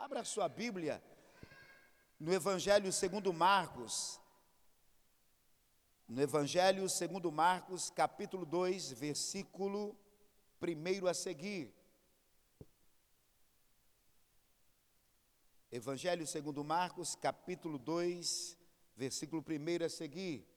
Abra sua Bíblia no Evangelho segundo Marcos. No Evangelho segundo Marcos, capítulo 2, versículo 1 a seguir. Evangelho segundo Marcos, capítulo 2, versículo 1 a seguir.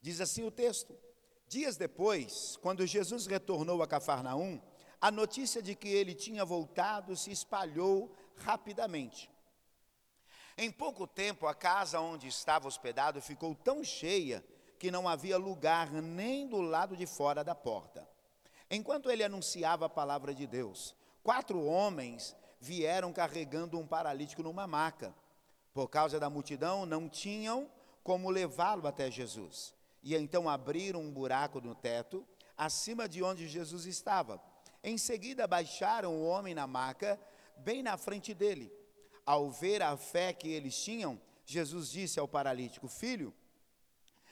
Diz assim o texto: Dias depois, quando Jesus retornou a Cafarnaum, a notícia de que ele tinha voltado se espalhou rapidamente. Em pouco tempo, a casa onde estava hospedado ficou tão cheia que não havia lugar nem do lado de fora da porta. Enquanto ele anunciava a palavra de Deus, quatro homens vieram carregando um paralítico numa maca. Por causa da multidão, não tinham como levá-lo até Jesus. E então abriram um buraco no teto, acima de onde Jesus estava. Em seguida, baixaram o homem na maca, bem na frente dele. Ao ver a fé que eles tinham, Jesus disse ao paralítico: Filho,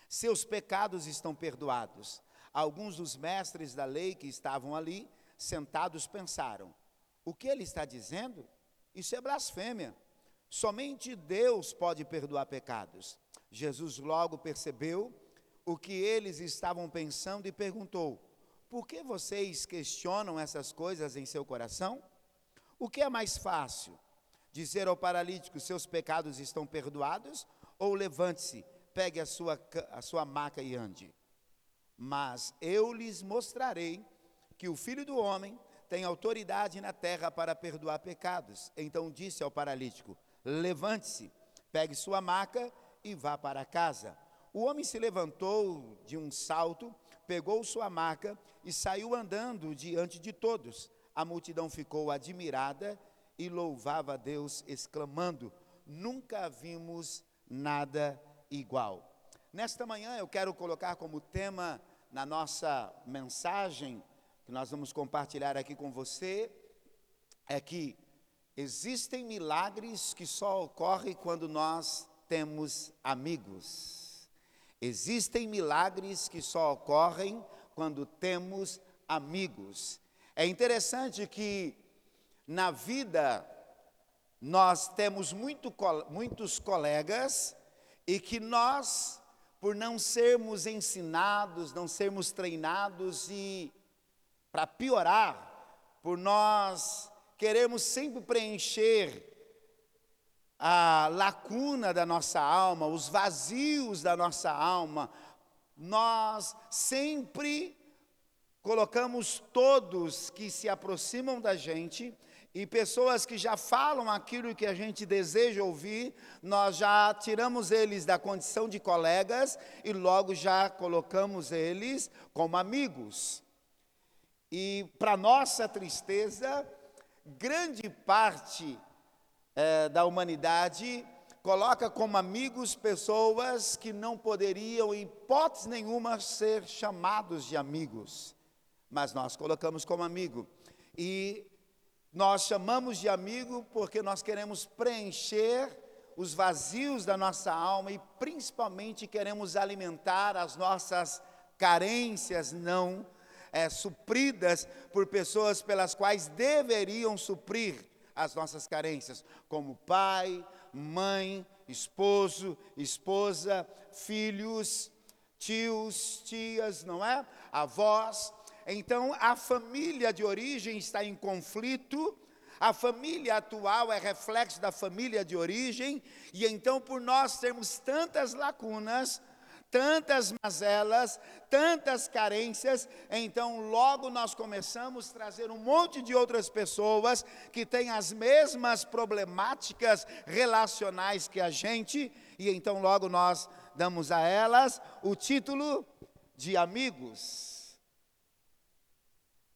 seus pecados estão perdoados. Alguns dos mestres da lei que estavam ali, sentados, pensaram: O que ele está dizendo? Isso é blasfêmia. Somente Deus pode perdoar pecados. Jesus logo percebeu o que eles estavam pensando e perguntou: Por que vocês questionam essas coisas em seu coração? O que é mais fácil? Dizer ao paralítico: Seus pecados estão perdoados? Ou levante-se, pegue a sua, a sua maca e ande? Mas eu lhes mostrarei que o filho do homem tem autoridade na terra para perdoar pecados. Então disse ao paralítico: Levante-se, pegue sua maca e vá para casa. O homem se levantou de um salto, pegou sua maca e saiu andando diante de todos. A multidão ficou admirada e louvava a Deus, exclamando: Nunca vimos nada igual. Nesta manhã eu quero colocar como tema na nossa mensagem, que nós vamos compartilhar aqui com você, é que existem milagres que só ocorrem quando nós temos amigos. Existem milagres que só ocorrem quando temos amigos. É interessante que na vida nós temos muito, muitos colegas e que nós, por não sermos ensinados, não sermos treinados e, para piorar, por nós queremos sempre preencher a lacuna da nossa alma, os vazios da nossa alma, nós sempre colocamos todos que se aproximam da gente e pessoas que já falam aquilo que a gente deseja ouvir, nós já tiramos eles da condição de colegas e logo já colocamos eles como amigos. E para nossa tristeza, grande parte é, da humanidade coloca como amigos pessoas que não poderiam, em hipótese nenhuma, ser chamados de amigos, mas nós colocamos como amigo. E nós chamamos de amigo porque nós queremos preencher os vazios da nossa alma e principalmente queremos alimentar as nossas carências não é, supridas por pessoas pelas quais deveriam suprir as nossas carências, como pai, mãe, esposo, esposa, filhos, tios, tias, não é? Avós. Então, a família de origem está em conflito. A família atual é reflexo da família de origem, e então, por nós termos tantas lacunas, tantas mazelas, tantas carências, então logo nós começamos a trazer um monte de outras pessoas que têm as mesmas problemáticas relacionais que a gente, e então logo nós damos a elas o título de amigos.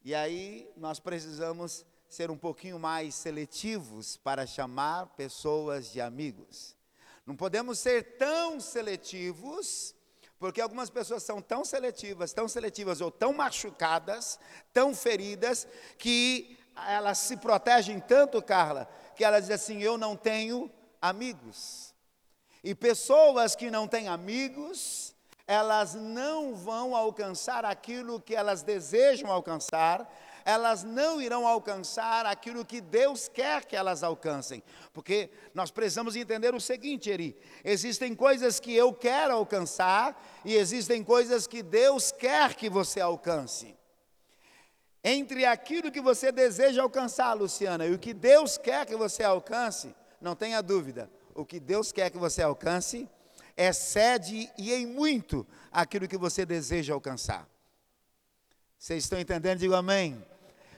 E aí nós precisamos ser um pouquinho mais seletivos para chamar pessoas de amigos. Não podemos ser tão seletivos porque algumas pessoas são tão seletivas, tão seletivas ou tão machucadas, tão feridas, que elas se protegem tanto, Carla, que elas dizem assim: eu não tenho amigos. E pessoas que não têm amigos, elas não vão alcançar aquilo que elas desejam alcançar, elas não irão alcançar aquilo que Deus quer que elas alcancem. Porque nós precisamos entender o seguinte, Eri: existem coisas que eu quero alcançar e existem coisas que Deus quer que você alcance. Entre aquilo que você deseja alcançar, Luciana, e o que Deus quer que você alcance, não tenha dúvida, o que Deus quer que você alcance excede e em muito aquilo que você deseja alcançar. Vocês estão entendendo? Digo amém.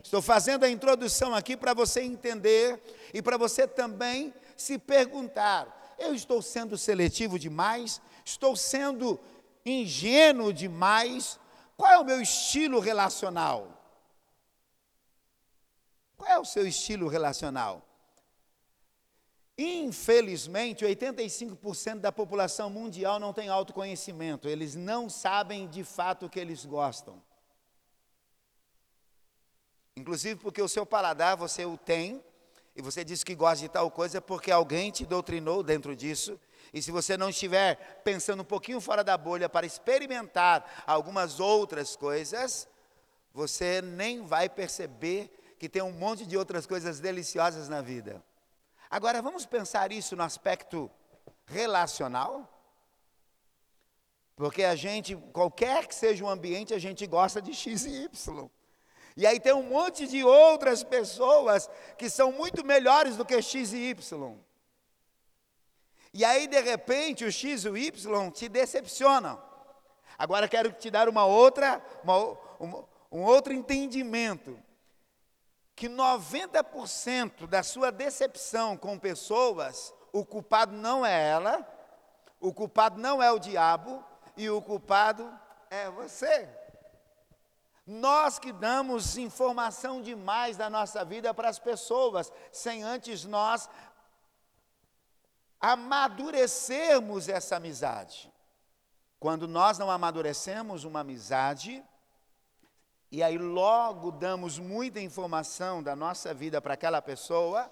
Estou fazendo a introdução aqui para você entender e para você também se perguntar: eu estou sendo seletivo demais? Estou sendo ingênuo demais? Qual é o meu estilo relacional? Qual é o seu estilo relacional? Infelizmente, 85% da população mundial não tem autoconhecimento, eles não sabem de fato o que eles gostam. Inclusive porque o seu paladar você o tem, e você diz que gosta de tal coisa porque alguém te doutrinou dentro disso. E se você não estiver pensando um pouquinho fora da bolha para experimentar algumas outras coisas, você nem vai perceber que tem um monte de outras coisas deliciosas na vida. Agora vamos pensar isso no aspecto relacional? Porque a gente, qualquer que seja o ambiente, a gente gosta de X e Y. E aí tem um monte de outras pessoas que são muito melhores do que X e Y. E aí, de repente, o X e o Y te decepcionam. Agora quero te dar uma outra, uma, um, um outro entendimento. Que 90% da sua decepção com pessoas, o culpado não é ela, o culpado não é o diabo, e o culpado é você. Nós que damos informação demais da nossa vida para as pessoas, sem antes nós amadurecermos essa amizade. Quando nós não amadurecemos uma amizade, e aí logo damos muita informação da nossa vida para aquela pessoa,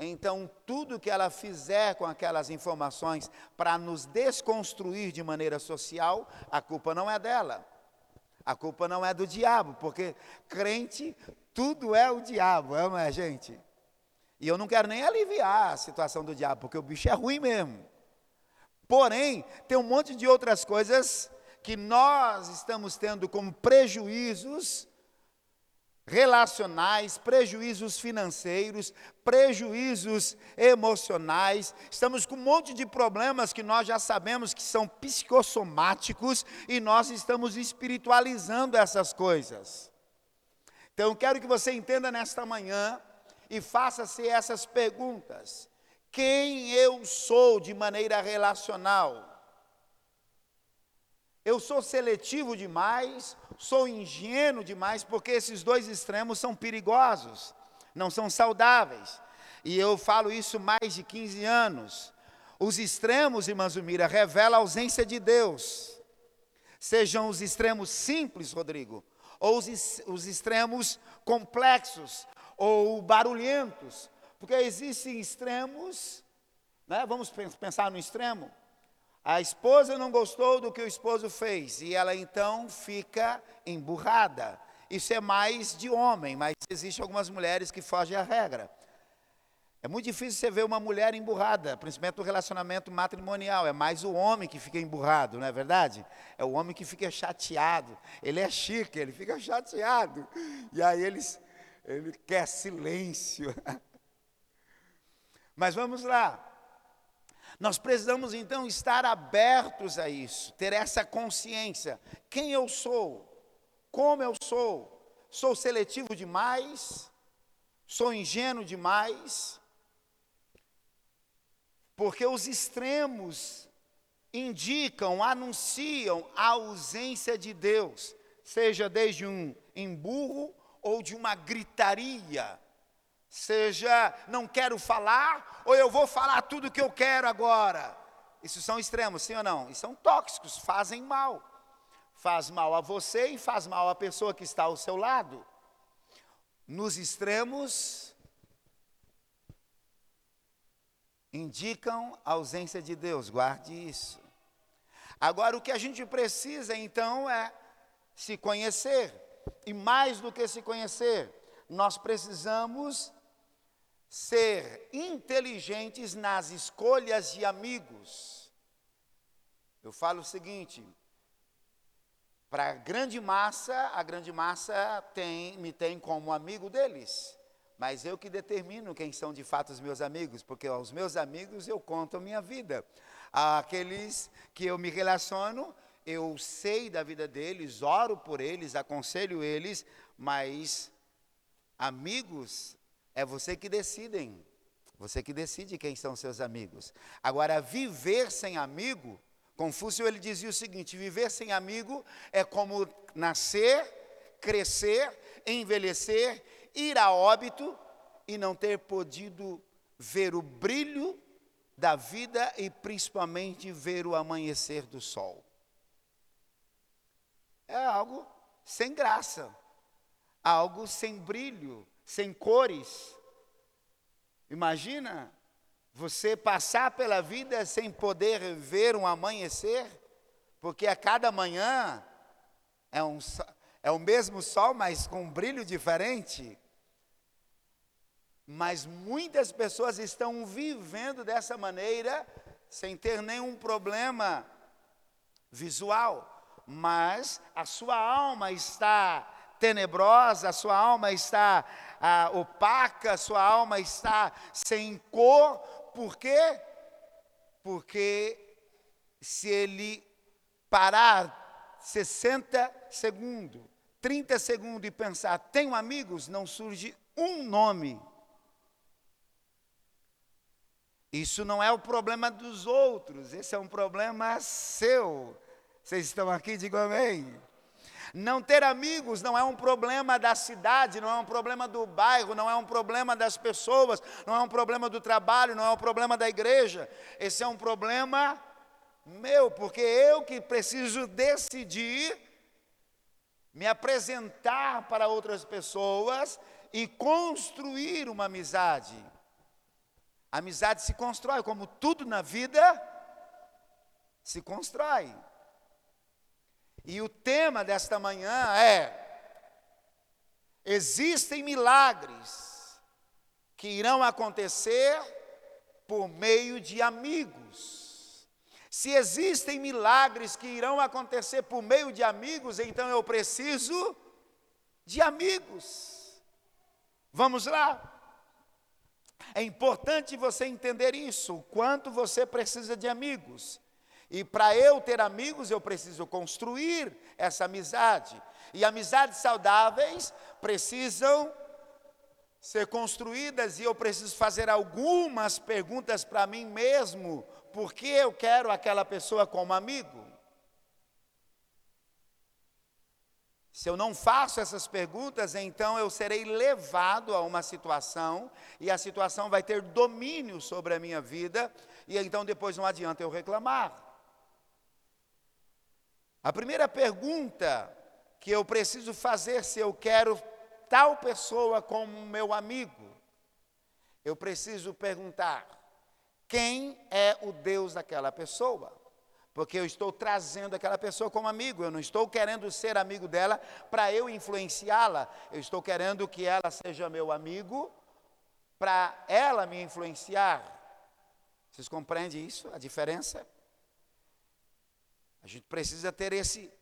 então tudo que ela fizer com aquelas informações para nos desconstruir de maneira social, a culpa não é dela a culpa não é do diabo, porque crente, tudo é o diabo, é, não é, gente? E eu não quero nem aliviar a situação do diabo, porque o bicho é ruim mesmo. Porém, tem um monte de outras coisas que nós estamos tendo como prejuízos relacionais, prejuízos financeiros, prejuízos emocionais. Estamos com um monte de problemas que nós já sabemos que são psicossomáticos e nós estamos espiritualizando essas coisas. Então, quero que você entenda nesta manhã e faça-se essas perguntas: quem eu sou de maneira relacional? Eu sou seletivo demais, sou ingênuo demais, porque esses dois extremos são perigosos, não são saudáveis. E eu falo isso mais de 15 anos. Os extremos, irmã Zumira, revelam a ausência de Deus. Sejam os extremos simples, Rodrigo, ou os, os extremos complexos, ou barulhentos. Porque existem extremos, né? vamos pensar no extremo, a esposa não gostou do que o esposo fez e ela então fica emburrada. Isso é mais de homem, mas existem algumas mulheres que fogem à regra. É muito difícil você ver uma mulher emburrada, principalmente no relacionamento matrimonial. É mais o homem que fica emburrado, não é verdade? É o homem que fica chateado. Ele é chique, ele fica chateado. E aí ele, ele quer silêncio. Mas vamos lá. Nós precisamos então estar abertos a isso, ter essa consciência. Quem eu sou? Como eu sou? Sou seletivo demais? Sou ingênuo demais? Porque os extremos indicam, anunciam a ausência de Deus, seja desde um emburro ou de uma gritaria seja não quero falar, ou eu vou falar tudo o que eu quero agora. Isso são extremos, sim ou não? E são tóxicos, fazem mal. Faz mal a você e faz mal à pessoa que está ao seu lado. Nos extremos, indicam a ausência de Deus, guarde isso. Agora, o que a gente precisa então é se conhecer. E mais do que se conhecer, nós precisamos ser inteligentes nas escolhas de amigos. Eu falo o seguinte: para a grande massa, a grande massa tem, me tem como amigo deles. Mas eu que determino quem são de fato os meus amigos, porque aos meus amigos eu conto a minha vida. Aqueles que eu me relaciono, eu sei da vida deles, oro por eles, aconselho eles, mas amigos é você que decidem. Você que decide quem são seus amigos. Agora, viver sem amigo, Confúcio ele dizia o seguinte: viver sem amigo é como nascer, crescer, envelhecer, ir a óbito e não ter podido ver o brilho da vida e principalmente ver o amanhecer do sol. É algo sem graça, algo sem brilho, sem cores. Imagina você passar pela vida sem poder ver um amanhecer, porque a cada manhã é, um, é o mesmo sol, mas com um brilho diferente. Mas muitas pessoas estão vivendo dessa maneira, sem ter nenhum problema visual, mas a sua alma está tenebrosa, a sua alma está ah, opaca, a sua alma está sem cor, por quê? Porque se ele parar 60 segundos, 30 segundos e pensar, tenho amigos, não surge um nome. Isso não é o problema dos outros, esse é um problema seu. Vocês estão aqui, digam amém. Não ter amigos não é um problema da cidade, não é um problema do bairro, não é um problema das pessoas, não é um problema do trabalho, não é um problema da igreja. Esse é um problema meu, porque eu que preciso decidir me apresentar para outras pessoas e construir uma amizade. A amizade se constrói, como tudo na vida se constrói. E o tema desta manhã é: existem milagres que irão acontecer por meio de amigos. Se existem milagres que irão acontecer por meio de amigos, então eu preciso de amigos. Vamos lá? É importante você entender isso, o quanto você precisa de amigos. E para eu ter amigos, eu preciso construir essa amizade. E amizades saudáveis precisam ser construídas e eu preciso fazer algumas perguntas para mim mesmo, por que eu quero aquela pessoa como amigo? Se eu não faço essas perguntas, então eu serei levado a uma situação e a situação vai ter domínio sobre a minha vida, e então depois não adianta eu reclamar. A primeira pergunta que eu preciso fazer se eu quero tal pessoa como meu amigo, eu preciso perguntar: quem é o Deus daquela pessoa? Porque eu estou trazendo aquela pessoa como amigo, eu não estou querendo ser amigo dela para eu influenciá-la, eu estou querendo que ela seja meu amigo para ela me influenciar. Vocês compreendem isso, a diferença? A gente precisa ter esse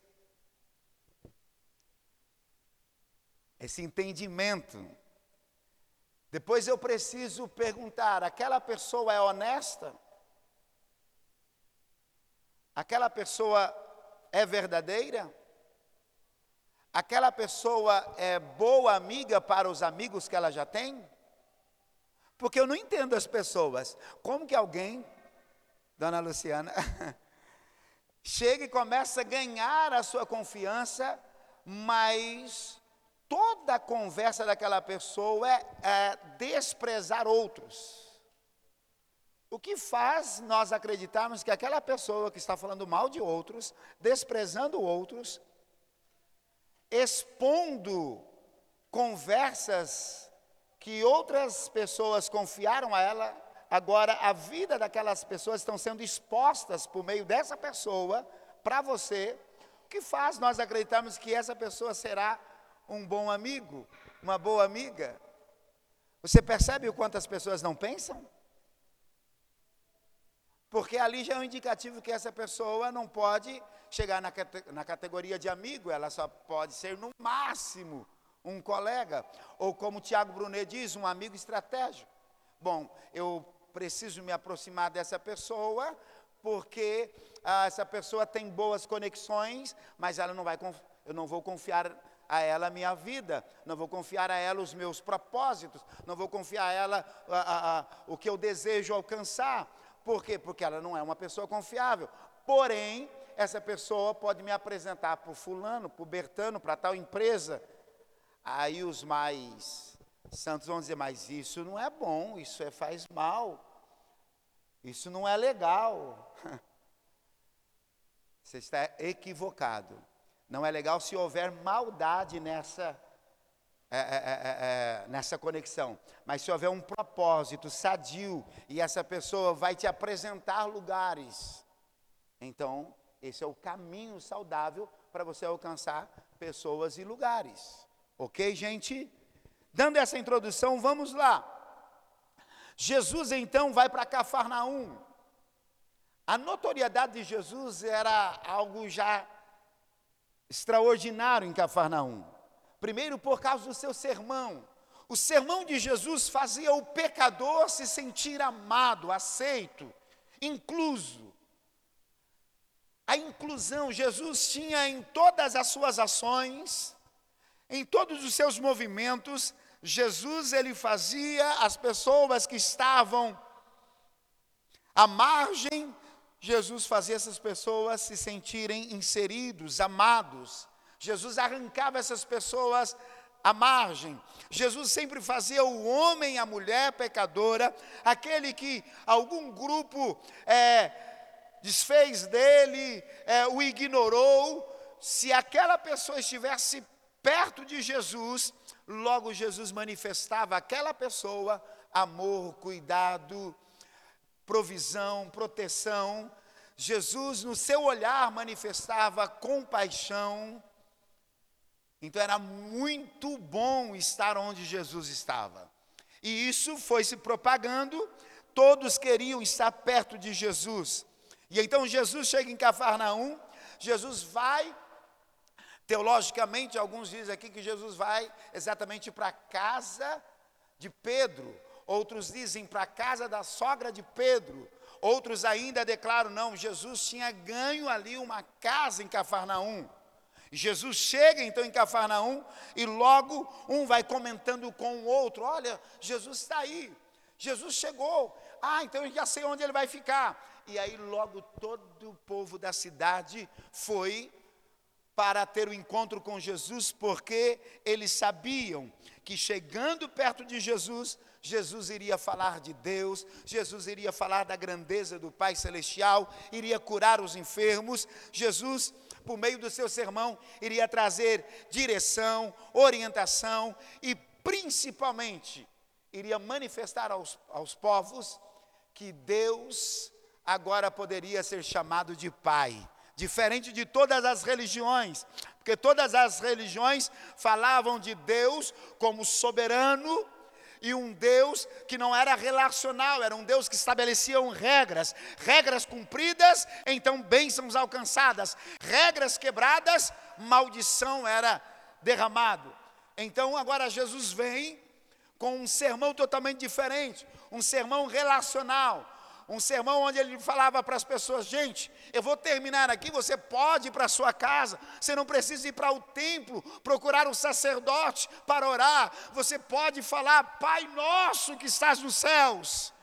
esse entendimento. Depois eu preciso perguntar: aquela pessoa é honesta? Aquela pessoa é verdadeira? Aquela pessoa é boa amiga para os amigos que ela já tem? Porque eu não entendo as pessoas. Como que alguém, dona Luciana, chega e começa a ganhar a sua confiança, mas toda a conversa daquela pessoa é, é desprezar outros. O que faz nós acreditarmos que aquela pessoa que está falando mal de outros, desprezando outros, expondo conversas que outras pessoas confiaram a ela, Agora, a vida daquelas pessoas estão sendo expostas por meio dessa pessoa para você, o que faz nós acreditarmos que essa pessoa será um bom amigo, uma boa amiga? Você percebe o quanto as pessoas não pensam? Porque ali já é um indicativo que essa pessoa não pode chegar na, na categoria de amigo, ela só pode ser no máximo um colega, ou como Tiago Brunet diz, um amigo estratégico. Bom, eu preciso me aproximar dessa pessoa porque ah, essa pessoa tem boas conexões, mas ela não vai, eu não vou confiar a ela a minha vida, não vou confiar a ela os meus propósitos, não vou confiar a ela a, a, a, o que eu desejo alcançar. Por quê? Porque ela não é uma pessoa confiável. Porém, essa pessoa pode me apresentar para o fulano, para o Bertano, para tal empresa. Aí os mais santos vão dizer, mas isso não é bom, isso é, faz mal, isso não é legal. Você está equivocado. Não é legal se houver maldade nessa, é é, é, é, é, nessa conexão. Mas se houver um propósito sadio e essa pessoa vai te apresentar lugares, então esse é o caminho saudável para você alcançar pessoas e lugares. Ok, gente? Dando essa introdução, vamos lá. Jesus então vai para Cafarnaum. A notoriedade de Jesus era algo já extraordinário em Cafarnaum. Primeiro, por causa do seu sermão. O sermão de Jesus fazia o pecador se sentir amado, aceito, incluso. A inclusão, Jesus tinha em todas as suas ações, em todos os seus movimentos, Jesus ele fazia as pessoas que estavam à margem Jesus fazia essas pessoas se sentirem inseridos, amados. Jesus arrancava essas pessoas à margem. Jesus sempre fazia o homem a mulher pecadora, aquele que algum grupo é, desfez dele, é, o ignorou. Se aquela pessoa estivesse perto de Jesus, logo Jesus manifestava aquela pessoa amor, cuidado, provisão, proteção. Jesus, no seu olhar, manifestava compaixão. Então era muito bom estar onde Jesus estava. E isso foi se propagando, todos queriam estar perto de Jesus. E então Jesus chega em Cafarnaum, Jesus vai, teologicamente, alguns dizem aqui que Jesus vai exatamente para a casa de Pedro, outros dizem para a casa da sogra de Pedro, outros ainda declaram: não, Jesus tinha ganho ali uma casa em Cafarnaum. Jesus chega então em Cafarnaum e logo um vai comentando com o outro: olha, Jesus está aí, Jesus chegou, ah, então eu já sei onde ele vai ficar. E aí logo todo o povo da cidade foi para ter o um encontro com Jesus, porque eles sabiam que chegando perto de Jesus, Jesus iria falar de Deus, Jesus iria falar da grandeza do Pai Celestial, iria curar os enfermos, Jesus, por meio do seu sermão, iria trazer direção, orientação e, principalmente, iria manifestar aos, aos povos que Deus agora poderia ser chamado de Pai, diferente de todas as religiões, porque todas as religiões falavam de Deus como soberano, e um Deus que não era relacional, era um Deus que estabelecia regras, regras cumpridas, então bênçãos alcançadas, regras quebradas, maldição era derramado. Então agora Jesus vem com um sermão totalmente diferente, um sermão relacional, um sermão onde ele falava para as pessoas: gente, eu vou terminar aqui. Você pode ir para a sua casa, você não precisa ir para o templo procurar o sacerdote para orar. Você pode falar: Pai nosso que estás nos céus.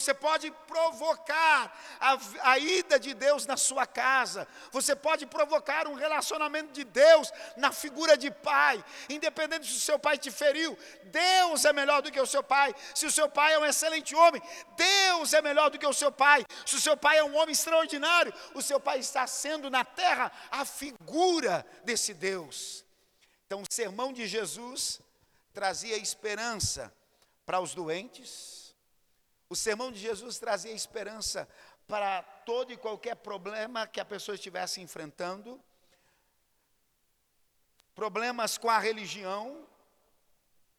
Você pode provocar a, a, ida de Deus na sua casa. Você pode provocar um relacionamento de Deus na figura de pai. Independente se o seu pai te feriu, Deus é melhor do que o seu pai. Se o seu pai é um excelente homem, Deus é melhor do que o seu pai. Se o seu pai é um homem extraordinário, o seu pai está sendo na terra a figura desse Deus. Então, o sermão de Jesus trazia esperança para os doentes o sermão de Jesus trazia esperança para todo e qualquer problema que a pessoa estivesse enfrentando, problemas com a religião,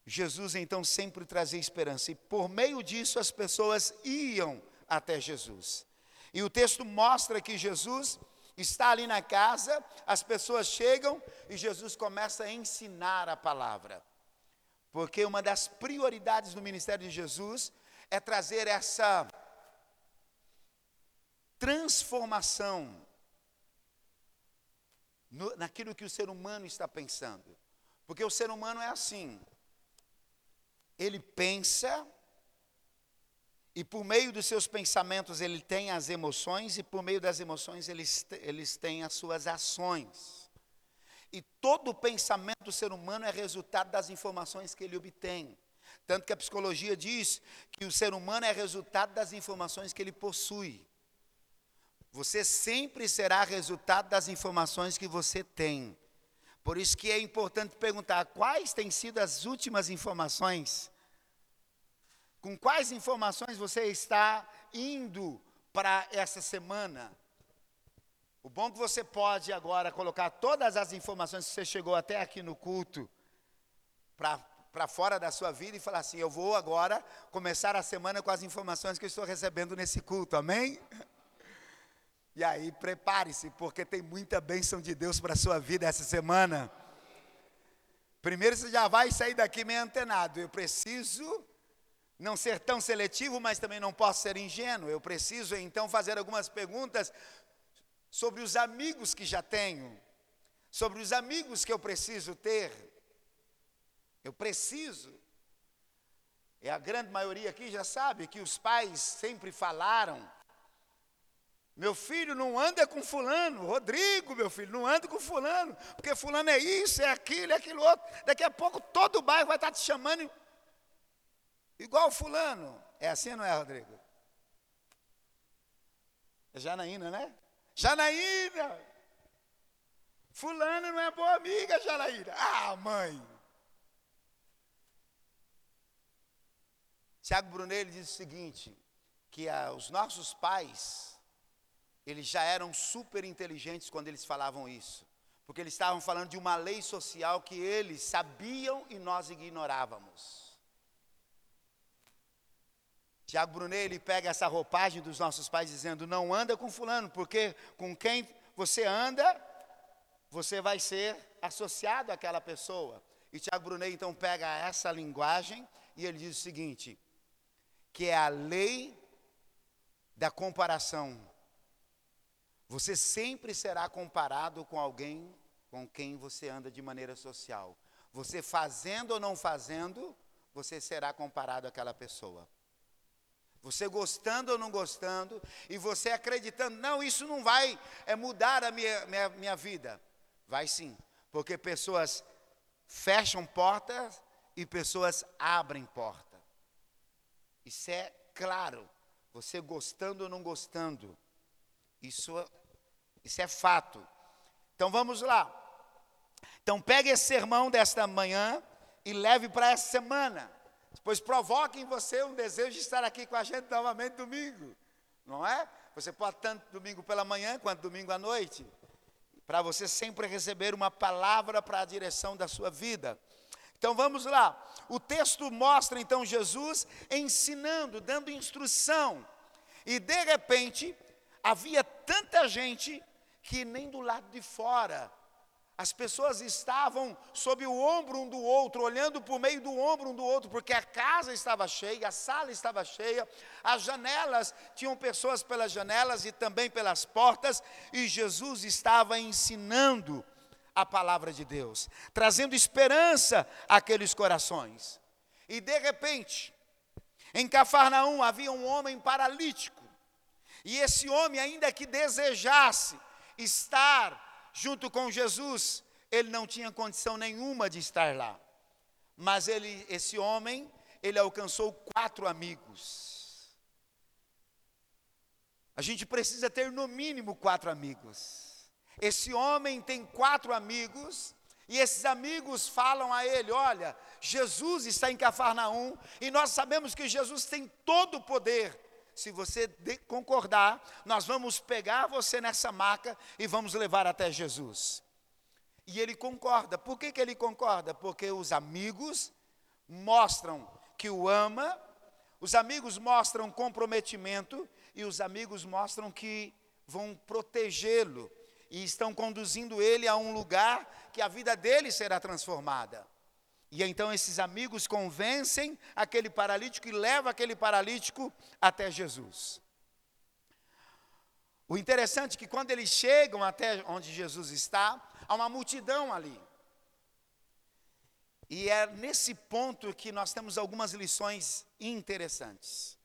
Jesus então sempre trazia esperança, e por meio disso as pessoas iam até Jesus. E o texto mostra que Jesus está ali na casa, as pessoas chegam e Jesus começa a ensinar a palavra. Porque uma das prioridades do ministério de Jesus é trazer essa transformação no, naquilo que o ser humano está pensando. Porque o ser humano é assim: ele pensa, e por meio dos seus pensamentos ele tem as emoções, e por meio das emoções eles, eles têm as suas ações. E todo pensamento do ser humano é resultado das informações que ele obtém. Tanto que a psicologia diz que o ser humano é resultado das informações que ele possui. Você sempre será resultado das informações que você tem. Por isso que é importante perguntar quais têm sido as últimas informações. Com quais informações você está indo para essa semana? O bom é que você pode agora colocar todas as informações que você chegou até aqui no culto para fora da sua vida e falar assim: eu vou agora começar a semana com as informações que eu estou recebendo nesse culto, amém? E aí, prepare-se, porque tem muita bênção de Deus para a sua vida essa semana. Primeiro, você já vai sair daqui meio antenado. Eu preciso não ser tão seletivo, mas também não posso ser ingênuo. Eu preciso, então, fazer algumas perguntas sobre os amigos que já tenho, sobre os amigos que eu preciso ter. Eu preciso. E a grande maioria aqui já sabe que os pais sempre falaram meu filho não anda com fulano, Rodrigo, meu filho, não anda com fulano, porque fulano é isso, é aquilo, é aquilo outro. Daqui a pouco todo o bairro vai estar te chamando igual fulano. É assim, não é, Rodrigo? É Janaína, né? Janaína! Fulano não é boa amiga, Janaína. Ah, mãe! Tiago Brunelli diz o seguinte, que ah, os nossos pais eles já eram super inteligentes quando eles falavam isso, porque eles estavam falando de uma lei social que eles sabiam e nós ignorávamos. Tiago Brunet, ele pega essa roupagem dos nossos pais dizendo: não anda com fulano, porque com quem você anda, você vai ser associado àquela pessoa. E Tiago Brunet então pega essa linguagem e ele diz o seguinte: que é a lei da comparação você sempre será comparado com alguém com quem você anda de maneira social. Você fazendo ou não fazendo, você será comparado àquela pessoa. Você gostando ou não gostando, e você acreditando, não, isso não vai é, mudar a minha, minha, minha vida. Vai sim, porque pessoas fecham portas e pessoas abrem porta. Isso é claro, você gostando ou não gostando. Isso, isso é fato. Então vamos lá. Então pegue esse sermão desta manhã e leve para essa semana. Depois provoque em você um desejo de estar aqui com a gente novamente domingo. Não é? Você pode tanto domingo pela manhã quanto domingo à noite. Para você sempre receber uma palavra para a direção da sua vida. Então vamos lá. O texto mostra então Jesus ensinando, dando instrução. E de repente, havia tanta gente que nem do lado de fora. As pessoas estavam sob o ombro um do outro, olhando por meio do ombro um do outro, porque a casa estava cheia, a sala estava cheia, as janelas tinham pessoas pelas janelas e também pelas portas, e Jesus estava ensinando a palavra de Deus, trazendo esperança àqueles corações. E de repente, em Cafarnaum havia um homem paralítico, e esse homem, ainda que desejasse estar junto com Jesus, ele não tinha condição nenhuma de estar lá. Mas ele, esse homem, ele alcançou quatro amigos. A gente precisa ter no mínimo quatro amigos. Esse homem tem quatro amigos, e esses amigos falam a ele: Olha, Jesus está em Cafarnaum, e nós sabemos que Jesus tem todo o poder se você concordar, nós vamos pegar você nessa maca e vamos levar até Jesus. E ele concorda. Por que, que ele concorda? Porque os amigos mostram que o ama, os amigos mostram comprometimento e os amigos mostram que vão protegê-lo e estão conduzindo ele a um lugar que a vida dele será transformada. E então esses amigos convencem aquele paralítico e levam aquele paralítico até Jesus. O interessante é que quando eles chegam até onde Jesus está, há uma multidão ali. E é nesse ponto que nós temos algumas lições interessantes.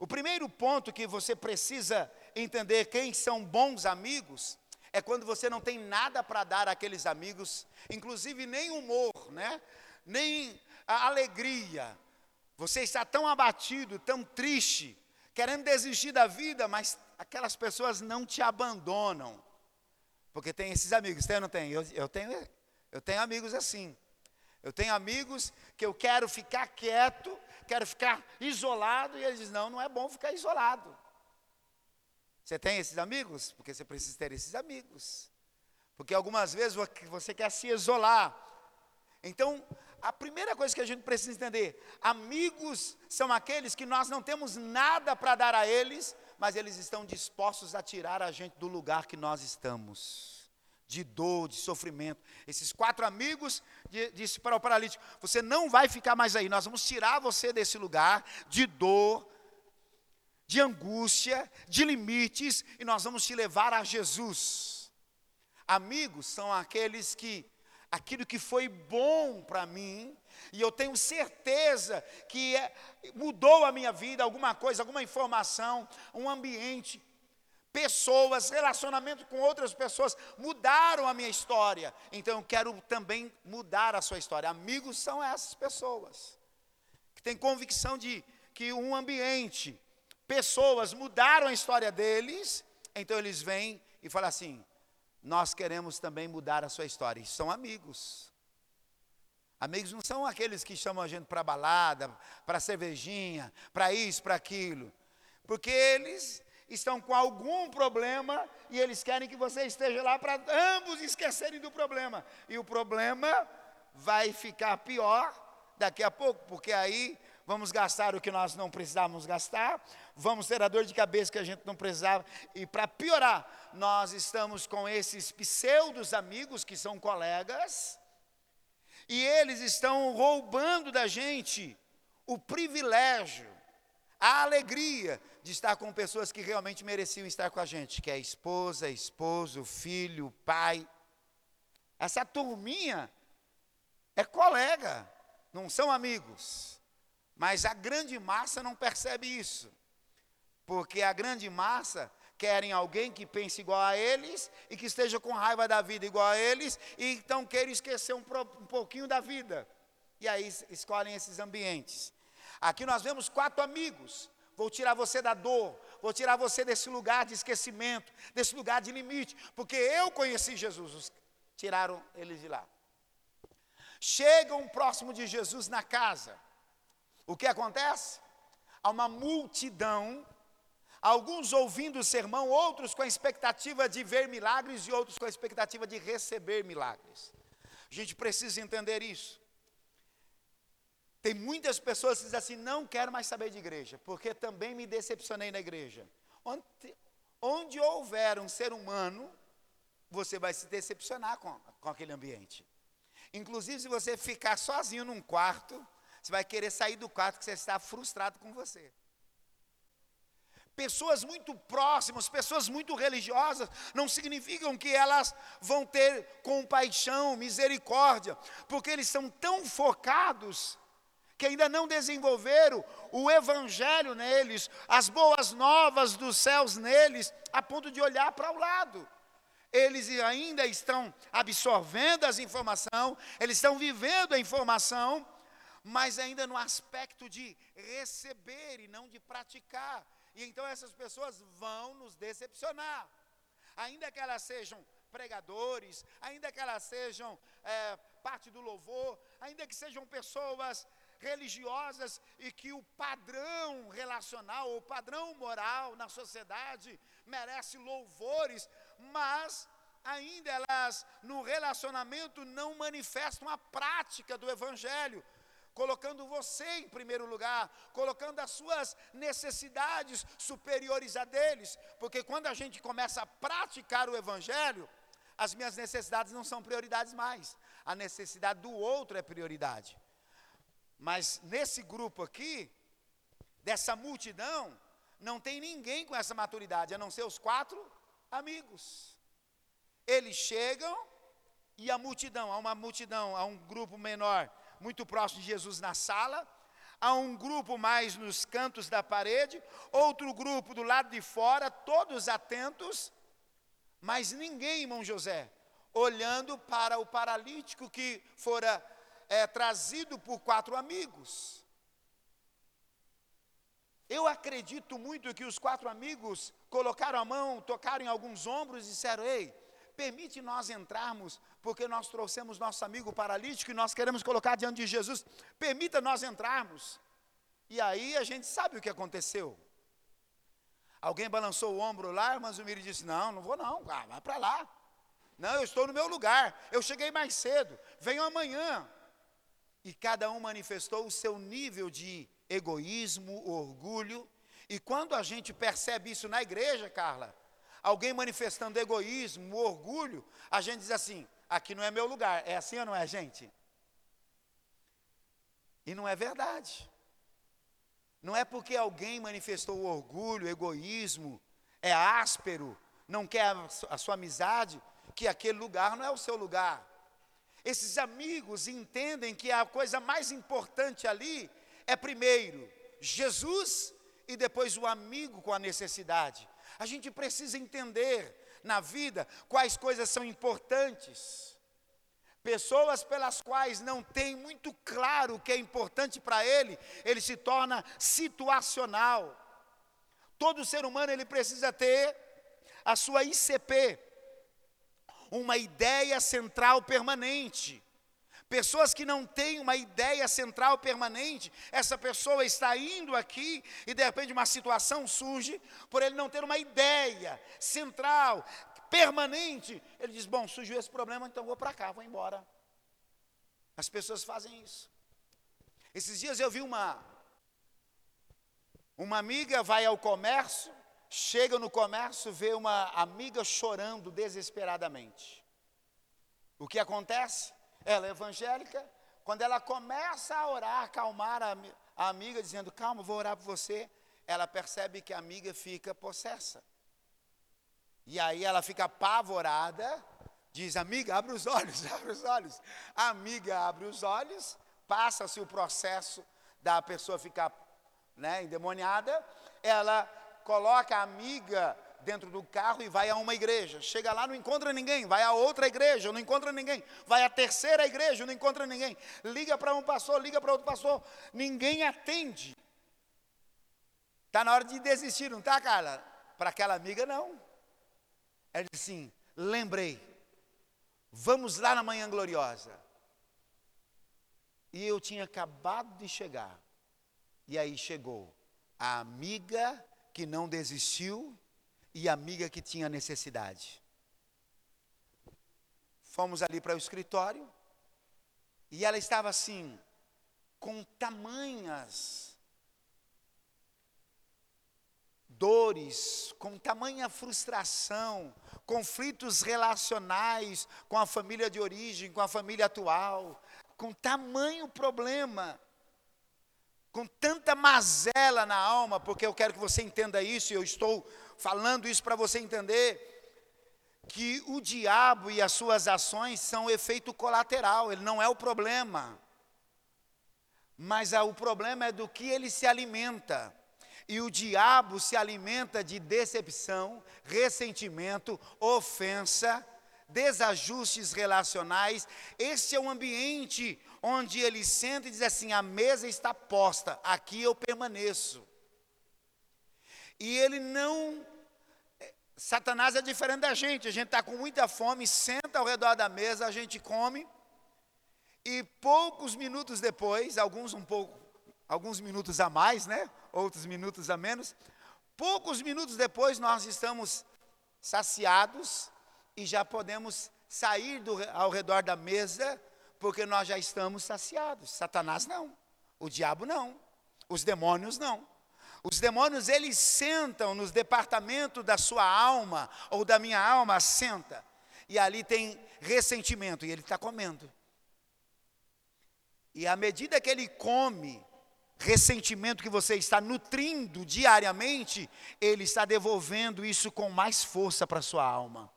O primeiro ponto que você precisa entender quem são bons amigos é quando você não tem nada para dar àqueles amigos, inclusive nem humor, né? nem alegria. Você está tão abatido, tão triste, querendo desistir da vida, mas aquelas pessoas não te abandonam. Porque tem esses amigos, tem ou não tem? Eu, eu, tenho, eu tenho amigos assim. Eu tenho amigos que eu quero ficar quieto, quero ficar isolado, e eles dizem: não, não é bom ficar isolado. Você tem esses amigos? Porque você precisa ter esses amigos. Porque algumas vezes você quer se isolar. Então, a primeira coisa que a gente precisa entender: amigos são aqueles que nós não temos nada para dar a eles, mas eles estão dispostos a tirar a gente do lugar que nós estamos de dor, de sofrimento. Esses quatro amigos disse para o paralítico: Você não vai ficar mais aí, nós vamos tirar você desse lugar de dor, de angústia, de limites, e nós vamos te levar a Jesus. Amigos são aqueles que, aquilo que foi bom para mim, e eu tenho certeza que é, mudou a minha vida, alguma coisa, alguma informação, um ambiente, pessoas, relacionamento com outras pessoas mudaram a minha história. Então eu quero também mudar a sua história. Amigos são essas pessoas que têm convicção de que um ambiente, pessoas mudaram a história deles, então eles vêm e falam assim: nós queremos também mudar a sua história. E são amigos. Amigos não são aqueles que chamam a gente para balada, para cervejinha, para isso, para aquilo. Porque eles estão com algum problema e eles querem que você esteja lá para ambos esquecerem do problema. E o problema vai ficar pior daqui a pouco, porque aí vamos gastar o que nós não precisávamos gastar, vamos ter a dor de cabeça que a gente não precisava, e para piorar, nós estamos com esses pseudos amigos que são colegas, e eles estão roubando da gente o privilégio, a alegria de estar com pessoas que realmente mereciam estar com a gente, que é esposa, esposo, filho, pai. Essa turminha é colega, não são amigos. Mas a grande massa não percebe isso. Porque a grande massa querem alguém que pense igual a eles e que esteja com raiva da vida igual a eles e então querem esquecer um, um pouquinho da vida. E aí escolhem esses ambientes. Aqui nós vemos quatro amigos. Vou tirar você da dor, vou tirar você desse lugar de esquecimento, desse lugar de limite, porque eu conheci Jesus. Tiraram eles de lá. Chegam próximo de Jesus na casa. O que acontece? Há uma multidão, alguns ouvindo o sermão, outros com a expectativa de ver milagres e outros com a expectativa de receber milagres. A gente precisa entender isso. Tem muitas pessoas que dizem assim: não quero mais saber de igreja, porque também me decepcionei na igreja. Onde, onde houver um ser humano, você vai se decepcionar com, com aquele ambiente. Inclusive, se você ficar sozinho num quarto, você vai querer sair do quarto que você está frustrado com você. Pessoas muito próximas, pessoas muito religiosas, não significam que elas vão ter compaixão, misericórdia, porque eles são tão focados que ainda não desenvolveram o evangelho neles, as boas novas dos céus neles, a ponto de olhar para o lado. Eles ainda estão absorvendo as informações, eles estão vivendo a informação, mas ainda no aspecto de receber e não de praticar. E então essas pessoas vão nos decepcionar. Ainda que elas sejam pregadores, ainda que elas sejam é, parte do louvor, ainda que sejam pessoas religiosas e que o padrão relacional, o padrão moral na sociedade merece louvores, mas ainda elas no relacionamento não manifestam a prática do evangelho colocando você em primeiro lugar, colocando as suas necessidades superiores a deles, porque quando a gente começa a praticar o Evangelho, as minhas necessidades não são prioridades mais, a necessidade do outro é prioridade. Mas nesse grupo aqui, dessa multidão, não tem ninguém com essa maturidade, a não ser os quatro amigos. Eles chegam e a multidão, há uma multidão, há um grupo menor muito próximo de Jesus na sala, há um grupo mais nos cantos da parede, outro grupo do lado de fora, todos atentos, mas ninguém, irmão José, olhando para o paralítico que fora é, trazido por quatro amigos. Eu acredito muito que os quatro amigos colocaram a mão, tocaram em alguns ombros e disseram: Ei, permite nós entrarmos, porque nós trouxemos nosso amigo paralítico e nós queremos colocar diante de Jesus, permita nós entrarmos. E aí a gente sabe o que aconteceu. Alguém balançou o ombro lá, mas o Miri disse: Não, não vou não, ah, vai para lá. Não, eu estou no meu lugar, eu cheguei mais cedo, venho amanhã. E cada um manifestou o seu nível de egoísmo, orgulho. E quando a gente percebe isso na igreja, Carla, alguém manifestando egoísmo, orgulho, a gente diz assim: aqui não é meu lugar. É assim ou não é, gente? E não é verdade. Não é porque alguém manifestou orgulho, egoísmo, é áspero, não quer a sua amizade, que aquele lugar não é o seu lugar. Esses amigos entendem que a coisa mais importante ali é primeiro Jesus e depois o amigo com a necessidade. A gente precisa entender na vida quais coisas são importantes. Pessoas pelas quais não tem muito claro o que é importante para ele, ele se torna situacional. Todo ser humano ele precisa ter a sua ICP, uma ideia central permanente. Pessoas que não têm uma ideia central permanente, essa pessoa está indo aqui e de repente uma situação surge, por ele não ter uma ideia central, permanente, ele diz: Bom, surgiu esse problema, então vou para cá, vou embora. As pessoas fazem isso. Esses dias eu vi uma, uma amiga vai ao comércio, chega no comércio, vê uma amiga chorando desesperadamente. O que acontece? Ela é evangélica, quando ela começa a orar, acalmar a, a amiga, dizendo: Calma, vou orar por você, ela percebe que a amiga fica possessa. E aí ela fica apavorada, diz: Amiga, abre os olhos, abre os olhos. A amiga abre os olhos, passa-se o processo da pessoa ficar né, endemoniada, ela coloca a amiga dentro do carro e vai a uma igreja. Chega lá, não encontra ninguém. Vai a outra igreja, não encontra ninguém. Vai à terceira igreja, não encontra ninguém. Liga para um pastor, liga para outro pastor. Ninguém atende. Está na hora de desistir, não está, Carla? Para aquela amiga, não. Ela disse assim: lembrei. Vamos lá na manhã gloriosa. E eu tinha acabado de chegar. E aí chegou a amiga que não desistiu e amiga que tinha necessidade. Fomos ali para o escritório e ela estava assim, com tamanhas dores, com tamanha frustração, conflitos relacionais com a família de origem, com a família atual, com tamanho problema com tanta mazela na alma, porque eu quero que você entenda isso, e eu estou falando isso para você entender, que o diabo e as suas ações são efeito colateral, ele não é o problema. Mas o problema é do que ele se alimenta. E o diabo se alimenta de decepção, ressentimento, ofensa, desajustes relacionais. Esse é o ambiente onde ele senta e diz assim: a mesa está posta, aqui eu permaneço. E ele não. É, Satanás é diferente da gente, a gente está com muita fome, senta ao redor da mesa, a gente come, E poucos minutos depois, alguns um pouco, alguns minutos a mais, né? Outros minutos a menos. Poucos minutos depois nós estamos saciados e já podemos sair do, ao redor da mesa, porque nós já estamos saciados. Satanás não, o diabo não, os demônios não. Os demônios, eles sentam nos departamentos da sua alma, ou da minha alma, senta. E ali tem ressentimento, e ele está comendo. E à medida que ele come, ressentimento que você está nutrindo diariamente, ele está devolvendo isso com mais força para a sua alma.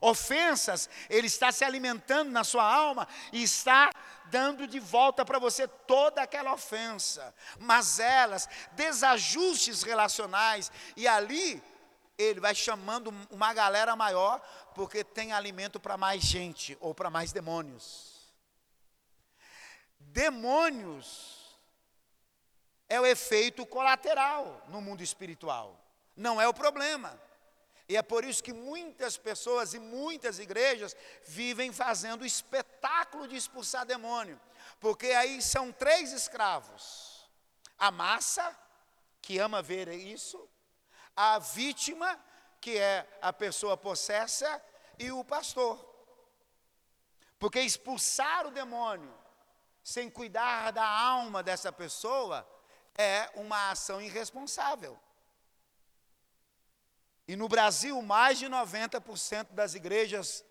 Ofensas, ele está se alimentando na sua alma e está dando de volta para você toda aquela ofensa. Mas elas, desajustes relacionais, e ali ele vai chamando uma galera maior, porque tem alimento para mais gente ou para mais demônios. Demônios é o efeito colateral no mundo espiritual, não é o problema. E é por isso que muitas pessoas e muitas igrejas vivem fazendo espetáculo de expulsar demônio, porque aí são três escravos: a massa, que ama ver isso, a vítima, que é a pessoa possessa, e o pastor. Porque expulsar o demônio sem cuidar da alma dessa pessoa é uma ação irresponsável. E no Brasil, mais de 90% das igrejas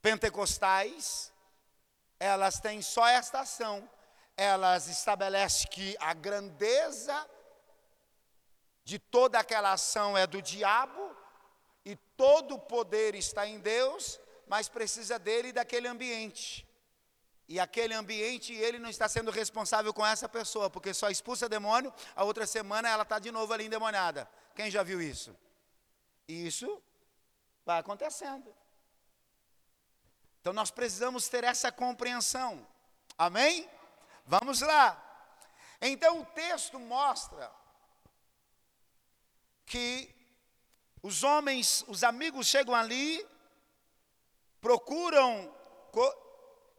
pentecostais, elas têm só esta ação. Elas estabelecem que a grandeza de toda aquela ação é do diabo e todo o poder está em Deus, mas precisa dele e daquele ambiente. E aquele ambiente, ele não está sendo responsável com essa pessoa, porque só expulsa demônio, a outra semana ela está de novo ali endemoniada. Quem já viu isso? Isso vai acontecendo. Então nós precisamos ter essa compreensão. Amém? Vamos lá. Então o texto mostra que os homens, os amigos chegam ali, procuram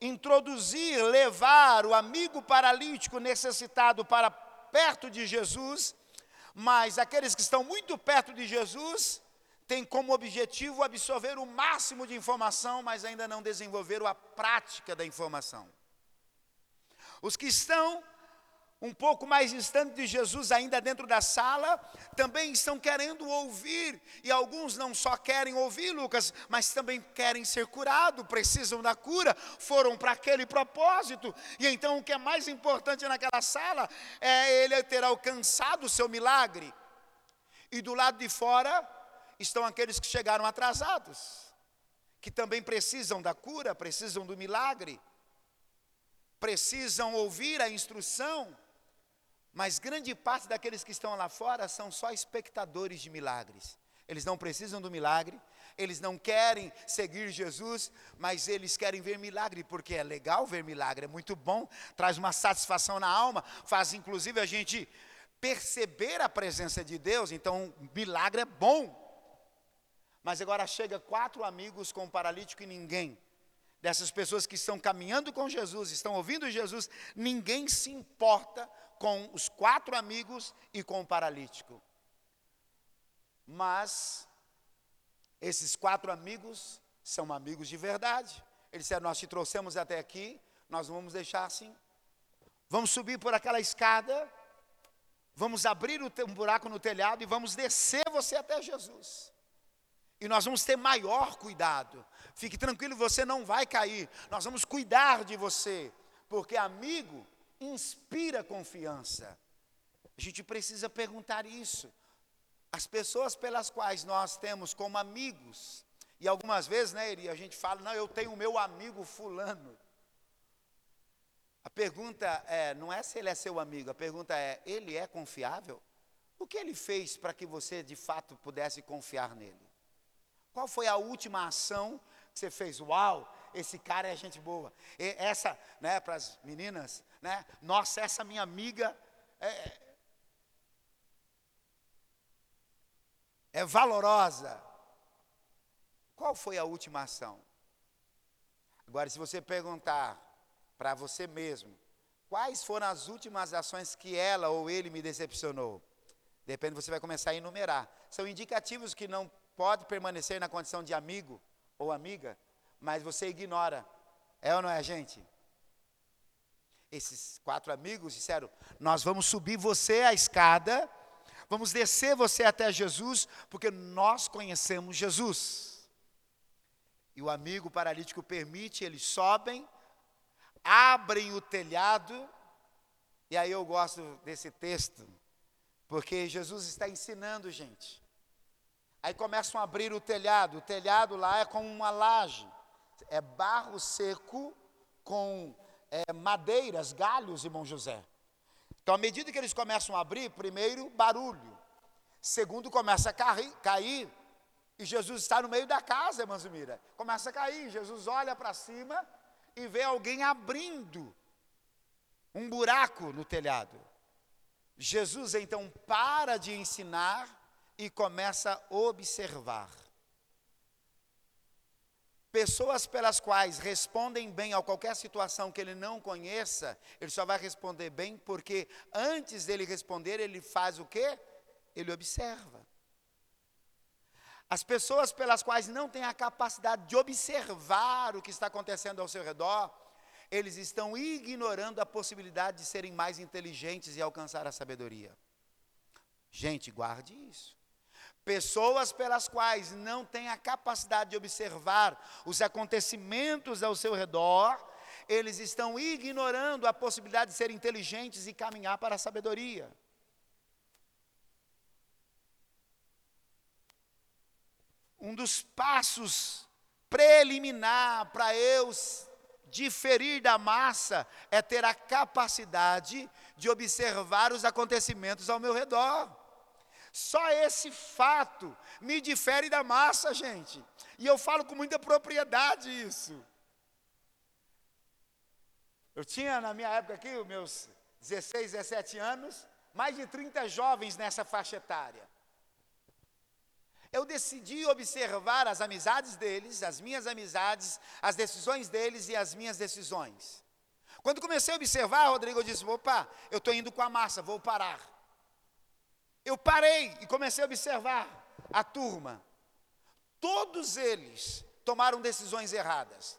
introduzir, levar o amigo paralítico necessitado para perto de Jesus, mas aqueles que estão muito perto de Jesus têm como objetivo absorver o máximo de informação, mas ainda não desenvolveram a prática da informação. Os que estão um pouco mais distante de Jesus, ainda dentro da sala, também estão querendo ouvir, e alguns não só querem ouvir, Lucas, mas também querem ser curados, precisam da cura, foram para aquele propósito, e então o que é mais importante naquela sala é ele ter alcançado o seu milagre, e do lado de fora estão aqueles que chegaram atrasados, que também precisam da cura, precisam do milagre, precisam ouvir a instrução, mas grande parte daqueles que estão lá fora são só espectadores de milagres. Eles não precisam do milagre, eles não querem seguir Jesus, mas eles querem ver milagre, porque é legal ver milagre, é muito bom, traz uma satisfação na alma, faz inclusive a gente perceber a presença de Deus, então milagre é bom. Mas agora chega quatro amigos com um paralítico e ninguém dessas pessoas que estão caminhando com Jesus, estão ouvindo Jesus, ninguém se importa com os quatro amigos e com o paralítico. Mas esses quatro amigos são amigos de verdade. Eles disseram: Nós te trouxemos até aqui, nós vamos deixar assim. Vamos subir por aquela escada, vamos abrir um buraco no telhado e vamos descer você até Jesus. E nós vamos ter maior cuidado. Fique tranquilo, você não vai cair. Nós vamos cuidar de você, porque amigo inspira confiança. A gente precisa perguntar isso. As pessoas pelas quais nós temos como amigos, e algumas vezes, né, a gente fala, não, eu tenho o meu amigo fulano. A pergunta é, não é se ele é seu amigo, a pergunta é, ele é confiável? O que ele fez para que você de fato pudesse confiar nele? Qual foi a última ação que você fez? Uau, esse cara é gente boa. E essa, né, para as meninas, né? Nossa, essa minha amiga é, é valorosa. Qual foi a última ação? Agora, se você perguntar para você mesmo, quais foram as últimas ações que ela ou ele me decepcionou? Depende, você vai começar a enumerar. São indicativos que não pode permanecer na condição de amigo ou amiga, mas você ignora. É ou não é, gente? Esses quatro amigos disseram: Nós vamos subir você a escada, vamos descer você até Jesus, porque nós conhecemos Jesus. E o amigo paralítico permite, eles sobem, abrem o telhado, e aí eu gosto desse texto, porque Jesus está ensinando, gente. Aí começam a abrir o telhado, o telhado lá é como uma laje, é barro seco com é, madeiras, galhos, irmão José. Então, à medida que eles começam a abrir, primeiro, barulho. Segundo, começa a cair, cair e Jesus está no meio da casa, irmã Zumira. Começa a cair. Jesus olha para cima e vê alguém abrindo um buraco no telhado. Jesus então para de ensinar e começa a observar. Pessoas pelas quais respondem bem a qualquer situação que ele não conheça, ele só vai responder bem porque antes dele responder, ele faz o quê? Ele observa. As pessoas pelas quais não têm a capacidade de observar o que está acontecendo ao seu redor, eles estão ignorando a possibilidade de serem mais inteligentes e alcançar a sabedoria. Gente, guarde isso. Pessoas pelas quais não têm a capacidade de observar os acontecimentos ao seu redor, eles estão ignorando a possibilidade de ser inteligentes e caminhar para a sabedoria. Um dos passos preliminar para eu diferir da massa é ter a capacidade de observar os acontecimentos ao meu redor. Só esse fato me difere da massa, gente. E eu falo com muita propriedade isso. Eu tinha na minha época aqui, os meus 16, 17 anos, mais de 30 jovens nessa faixa etária. Eu decidi observar as amizades deles, as minhas amizades, as decisões deles e as minhas decisões. Quando comecei a observar, Rodrigo, eu disse: opa, eu estou indo com a massa, vou parar. Eu parei e comecei a observar a turma. Todos eles tomaram decisões erradas.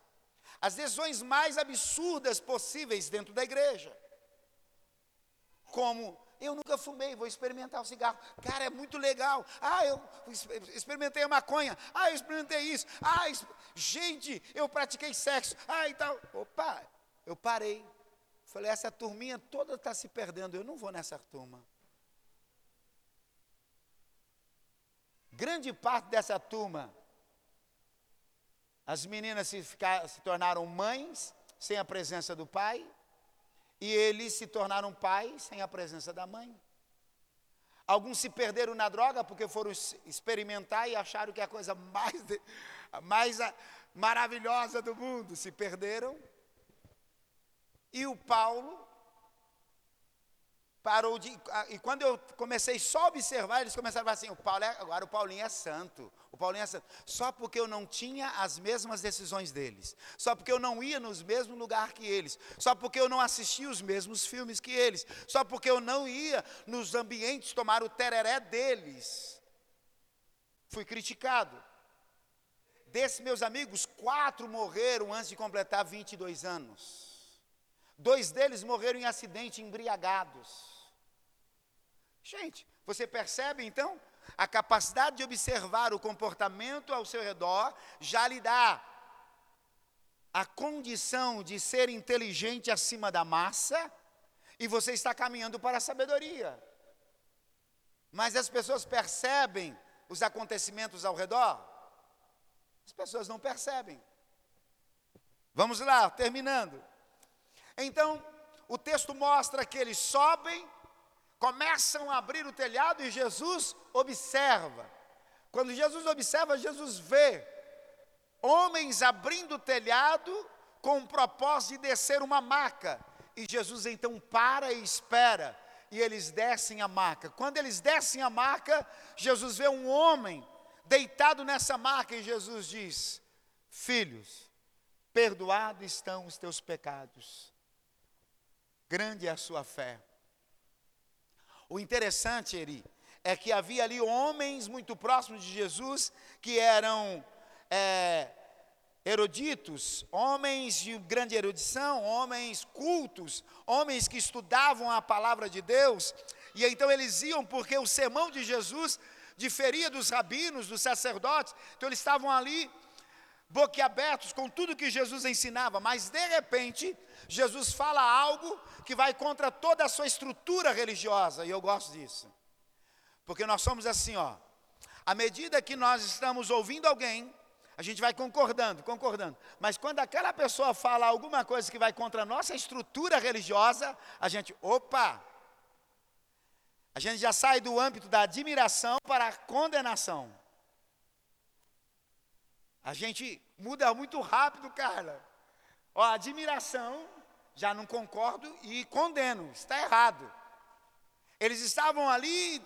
As decisões mais absurdas possíveis dentro da igreja. Como eu nunca fumei, vou experimentar o cigarro. Cara, é muito legal. Ah, eu experimentei a maconha. Ah, eu experimentei isso. Ah, gente, eu pratiquei sexo. Ah, e tal. Opa, eu parei. Falei, essa turminha toda está se perdendo. Eu não vou nessa turma. Grande parte dessa turma, as meninas se, ficar, se tornaram mães sem a presença do pai, e eles se tornaram pais sem a presença da mãe. Alguns se perderam na droga porque foram experimentar e acharam que é a coisa mais, mais maravilhosa do mundo. Se perderam. E o Paulo parou de. E quando eu comecei só a observar, eles começaram a falar assim: o Paulo é, agora o Paulinho é santo. O Paulinho é santo. Só porque eu não tinha as mesmas decisões deles. Só porque eu não ia nos mesmos lugares que eles. Só porque eu não assistia os mesmos filmes que eles. Só porque eu não ia nos ambientes tomar o tereré deles. Fui criticado. Desses meus amigos, quatro morreram antes de completar 22 anos. Dois deles morreram em acidente, embriagados. Gente, você percebe então? A capacidade de observar o comportamento ao seu redor já lhe dá a condição de ser inteligente acima da massa e você está caminhando para a sabedoria. Mas as pessoas percebem os acontecimentos ao redor? As pessoas não percebem. Vamos lá, terminando. Então, o texto mostra que eles sobem começam a abrir o telhado e Jesus observa. Quando Jesus observa, Jesus vê homens abrindo o telhado com o propósito de descer uma maca. E Jesus então para e espera, e eles descem a maca. Quando eles descem a maca, Jesus vê um homem deitado nessa maca e Jesus diz: Filhos, perdoados estão os teus pecados. Grande é a sua fé. O interessante, Eri, é que havia ali homens muito próximos de Jesus que eram é, eruditos, homens de grande erudição, homens cultos, homens que estudavam a palavra de Deus, e então eles iam porque o sermão de Jesus diferia dos rabinos, dos sacerdotes, então eles estavam ali boquiabertos com tudo que Jesus ensinava, mas de repente, Jesus fala algo que vai contra toda a sua estrutura religiosa, e eu gosto disso. Porque nós somos assim, ó. À medida que nós estamos ouvindo alguém, a gente vai concordando, concordando. Mas quando aquela pessoa fala alguma coisa que vai contra a nossa estrutura religiosa, a gente, opa! A gente já sai do âmbito da admiração para a condenação. A gente muda muito rápido, cara. Ó, admiração, já não concordo e condeno, está errado. Eles estavam ali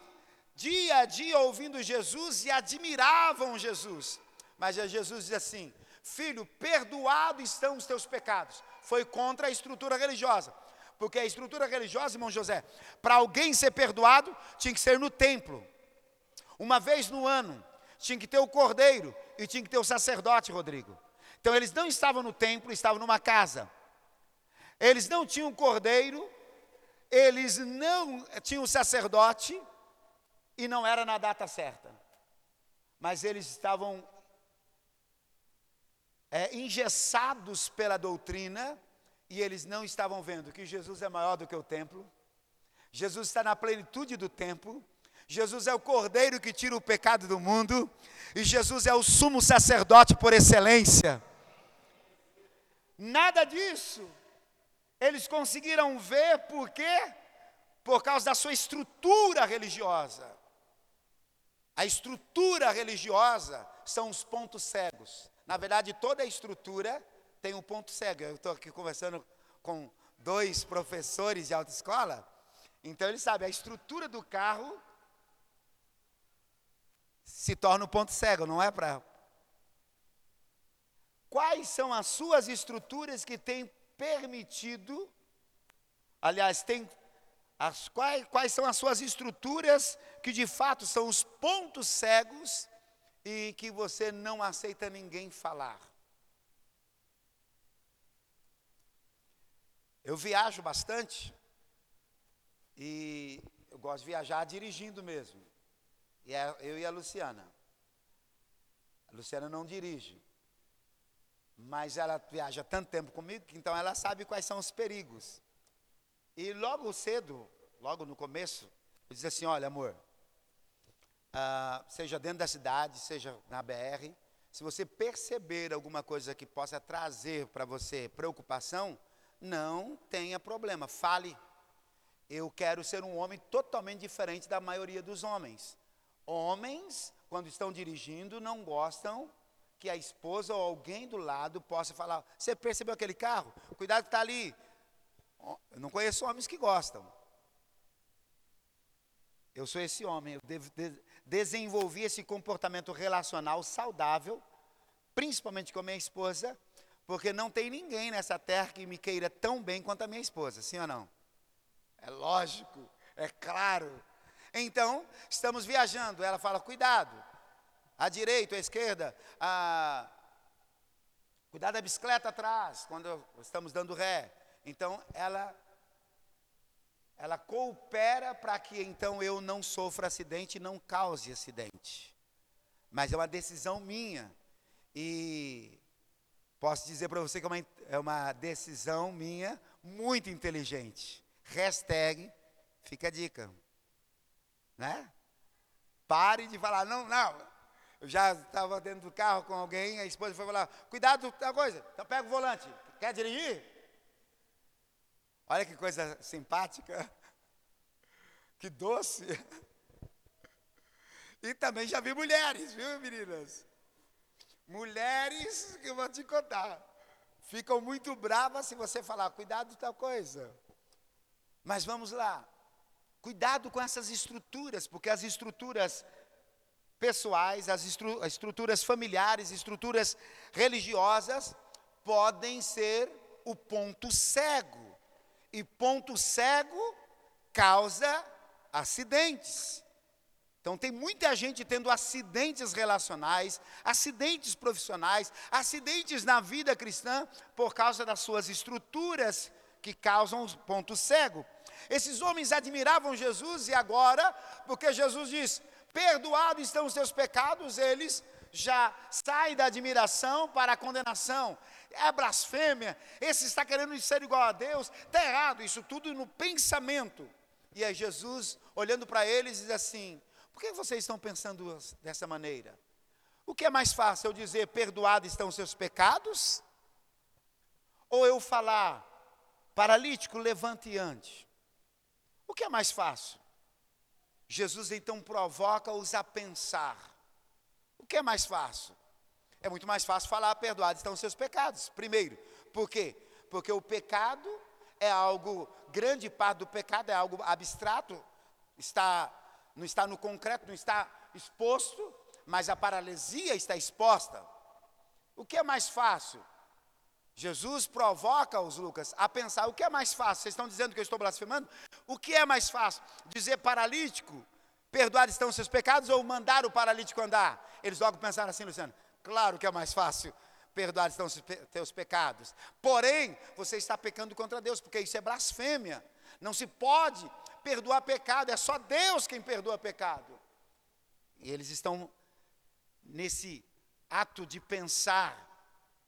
dia a dia ouvindo Jesus e admiravam Jesus. Mas Jesus diz assim: Filho, perdoado estão os teus pecados. Foi contra a estrutura religiosa. Porque a estrutura religiosa, irmão José, para alguém ser perdoado, tinha que ser no templo. Uma vez no ano, tinha que ter o cordeiro e tinha que ter o sacerdote, Rodrigo. Então eles não estavam no templo, estavam numa casa. Eles não tinham cordeiro, eles não tinham sacerdote e não era na data certa. Mas eles estavam é, engessados pela doutrina e eles não estavam vendo que Jesus é maior do que o templo. Jesus está na plenitude do templo Jesus é o cordeiro que tira o pecado do mundo, e Jesus é o sumo sacerdote por excelência. Nada disso eles conseguiram ver por quê? Por causa da sua estrutura religiosa. A estrutura religiosa são os pontos cegos. Na verdade, toda a estrutura tem um ponto cego. Eu estou aqui conversando com dois professores de autoescola, então eles sabem, a estrutura do carro se torna o um ponto cego, não é para. Quais são as suas estruturas que têm permitido, aliás, tem as, quais, quais são as suas estruturas que de fato são os pontos cegos e que você não aceita ninguém falar? Eu viajo bastante e eu gosto de viajar dirigindo mesmo. E é eu e a Luciana. A Luciana não dirige. Mas ela viaja tanto tempo comigo que então ela sabe quais são os perigos. E logo cedo, logo no começo, eu disse assim: olha, amor, uh, seja dentro da cidade, seja na BR, se você perceber alguma coisa que possa trazer para você preocupação, não tenha problema, fale. Eu quero ser um homem totalmente diferente da maioria dos homens. Homens, quando estão dirigindo, não gostam que a esposa ou alguém do lado possa falar: Você percebeu aquele carro? Cuidado que está ali. Eu não conheço homens que gostam. Eu sou esse homem. Eu devo, de, desenvolvi esse comportamento relacional saudável, principalmente com a minha esposa, porque não tem ninguém nessa terra que me queira tão bem quanto a minha esposa, sim ou não? É lógico, é claro. Então, estamos viajando. Ela fala: cuidado, à direita, à esquerda, a... cuidado da bicicleta atrás, quando estamos dando ré. Então, ela ela coopera para que então eu não sofra acidente não cause acidente. Mas é uma decisão minha. E posso dizer para você que é uma, é uma decisão minha muito inteligente. Hashtag, fica a dica. Né? Pare de falar, não, não. Eu já estava dentro do carro com alguém, a esposa foi falar, cuidado com coisa, então pega o volante. Quer dirigir? Olha que coisa simpática. Que doce. E também já vi mulheres, viu, meninas? Mulheres que eu vou te contar. Ficam muito bravas se você falar, cuidado com coisa. Mas vamos lá. Cuidado com essas estruturas, porque as estruturas pessoais, as, estru as estruturas familiares, estruturas religiosas, podem ser o ponto cego. E ponto cego causa acidentes. Então, tem muita gente tendo acidentes relacionais, acidentes profissionais, acidentes na vida cristã, por causa das suas estruturas que causam ponto cego. Esses homens admiravam Jesus e agora, porque Jesus diz: perdoados estão os seus pecados, eles já saem da admiração para a condenação. É blasfêmia, esse está querendo ser igual a Deus, está errado, isso tudo no pensamento. E aí Jesus, olhando para eles, diz assim: por que vocês estão pensando dessa maneira? O que é mais fácil, eu dizer perdoados estão os seus pecados? Ou eu falar, paralítico, levante ande? O que é mais fácil? Jesus então provoca-os a pensar. O que é mais fácil? É muito mais fácil falar, perdoados estão os seus pecados. Primeiro, por quê? Porque o pecado é algo, grande parte do pecado é algo abstrato, está não está no concreto, não está exposto, mas a paralisia está exposta. O que é mais fácil? Jesus provoca os Lucas a pensar: o que é mais fácil? Vocês estão dizendo que eu estou blasfemando? O que é mais fácil? Dizer paralítico, perdoados estão seus pecados, ou mandar o paralítico andar? Eles logo pensaram assim, Luciano: claro que é mais fácil, perdoados estão os teus pecados. Porém, você está pecando contra Deus, porque isso é blasfêmia. Não se pode perdoar pecado, é só Deus quem perdoa pecado. E eles estão nesse ato de pensar,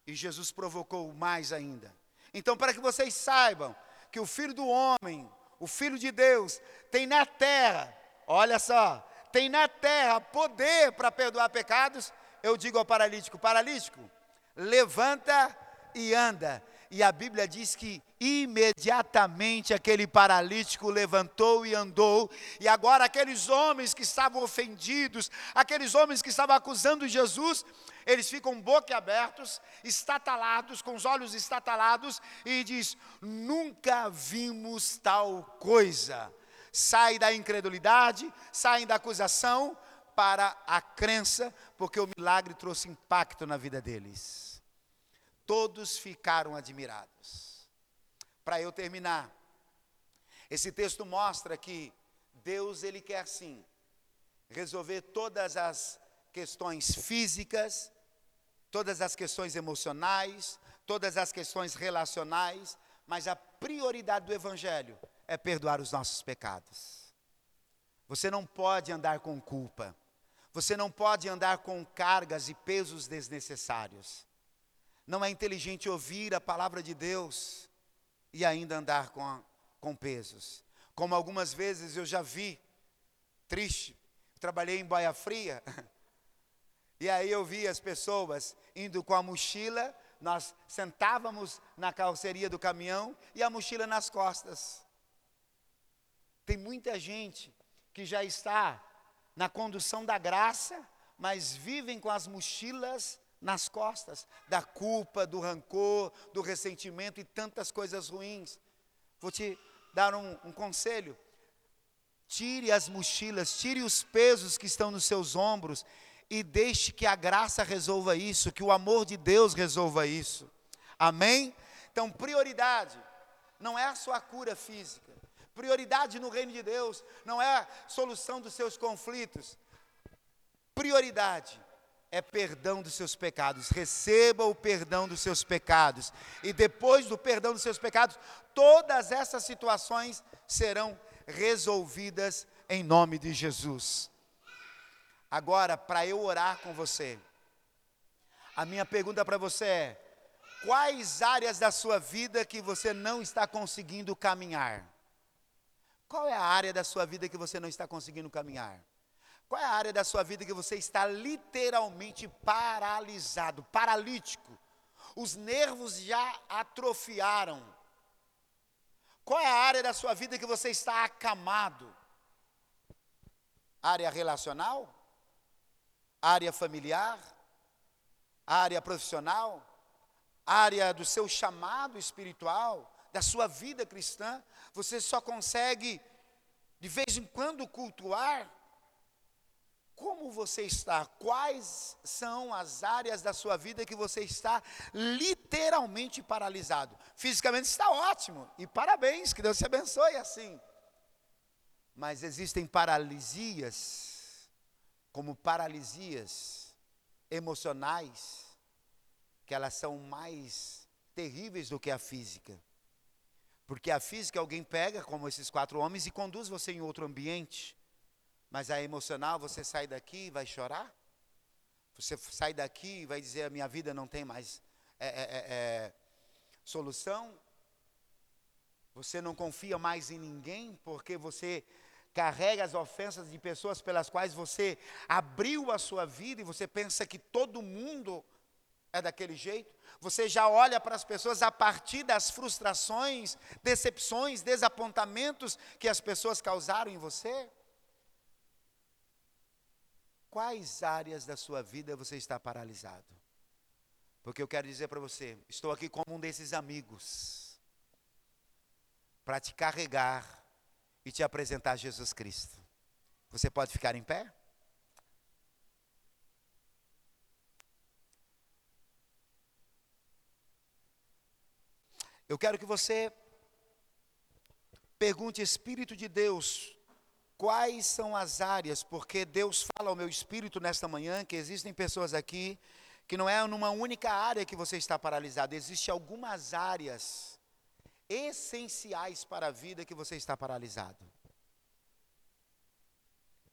e Jesus provocou mais ainda. Então, para que vocês saibam que o Filho do Homem, o Filho de Deus, tem na terra, olha só, tem na terra poder para perdoar pecados, eu digo ao paralítico: paralítico, levanta e anda. E a Bíblia diz que imediatamente aquele paralítico levantou e andou. E agora aqueles homens que estavam ofendidos, aqueles homens que estavam acusando Jesus, eles ficam boquiabertos, estatalados, com os olhos estatalados, e diz: Nunca vimos tal coisa. Sai da incredulidade, saem da acusação para a crença, porque o milagre trouxe impacto na vida deles. Todos ficaram admirados. Para eu terminar, esse texto mostra que Deus ele quer sim resolver todas as questões físicas, todas as questões emocionais, todas as questões relacionais, mas a prioridade do evangelho é perdoar os nossos pecados. Você não pode andar com culpa. Você não pode andar com cargas e pesos desnecessários. Não é inteligente ouvir a palavra de Deus e ainda andar com, com pesos. Como algumas vezes eu já vi, triste, trabalhei em Baia Fria, e aí eu vi as pessoas indo com a mochila, nós sentávamos na carroceria do caminhão e a mochila nas costas. Tem muita gente que já está na condução da graça, mas vivem com as mochilas nas costas da culpa, do rancor, do ressentimento e tantas coisas ruins. Vou te dar um, um conselho. Tire as mochilas, tire os pesos que estão nos seus ombros e deixe que a graça resolva isso, que o amor de Deus resolva isso. Amém? Então, prioridade não é a sua cura física. Prioridade no reino de Deus não é a solução dos seus conflitos. Prioridade é perdão dos seus pecados. Receba o perdão dos seus pecados. E depois do perdão dos seus pecados, todas essas situações serão resolvidas em nome de Jesus. Agora, para eu orar com você, a minha pergunta para você é: quais áreas da sua vida que você não está conseguindo caminhar? Qual é a área da sua vida que você não está conseguindo caminhar? Qual é a área da sua vida que você está literalmente paralisado, paralítico? Os nervos já atrofiaram. Qual é a área da sua vida que você está acamado? Área relacional? Área familiar? Área profissional? Área do seu chamado espiritual? Da sua vida cristã? Você só consegue, de vez em quando, cultuar? Como você está? Quais são as áreas da sua vida que você está literalmente paralisado? Fisicamente está ótimo, e parabéns, que Deus te abençoe assim. Mas existem paralisias, como paralisias emocionais, que elas são mais terríveis do que a física. Porque a física alguém pega, como esses quatro homens, e conduz você em outro ambiente. Mas a emocional, você sai daqui e vai chorar? Você sai daqui e vai dizer: a minha vida não tem mais é, é, é, é, solução? Você não confia mais em ninguém porque você carrega as ofensas de pessoas pelas quais você abriu a sua vida e você pensa que todo mundo é daquele jeito? Você já olha para as pessoas a partir das frustrações, decepções, desapontamentos que as pessoas causaram em você? Quais áreas da sua vida você está paralisado? Porque eu quero dizer para você, estou aqui como um desses amigos, para te carregar e te apresentar Jesus Cristo. Você pode ficar em pé? Eu quero que você pergunte, Espírito de Deus, quais são as áreas, porque Deus fala ao meu espírito nesta manhã que existem pessoas aqui que não é numa única área que você está paralisado, existem algumas áreas essenciais para a vida que você está paralisado.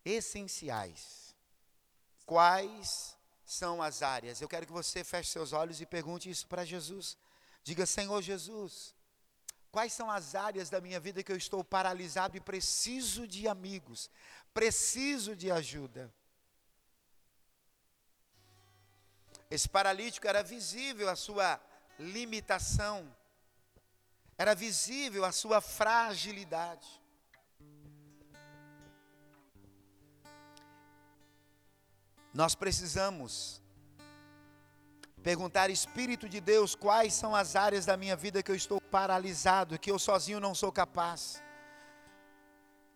Essenciais. Quais são as áreas? Eu quero que você feche seus olhos e pergunte isso para Jesus. Diga, Senhor Jesus, quais são as áreas da minha vida que eu estou paralisado e preciso de amigos, preciso de ajuda? Esse paralítico era visível a sua limitação, era visível a sua fragilidade. Nós precisamos Perguntar, Espírito de Deus, quais são as áreas da minha vida que eu estou paralisado, que eu sozinho não sou capaz.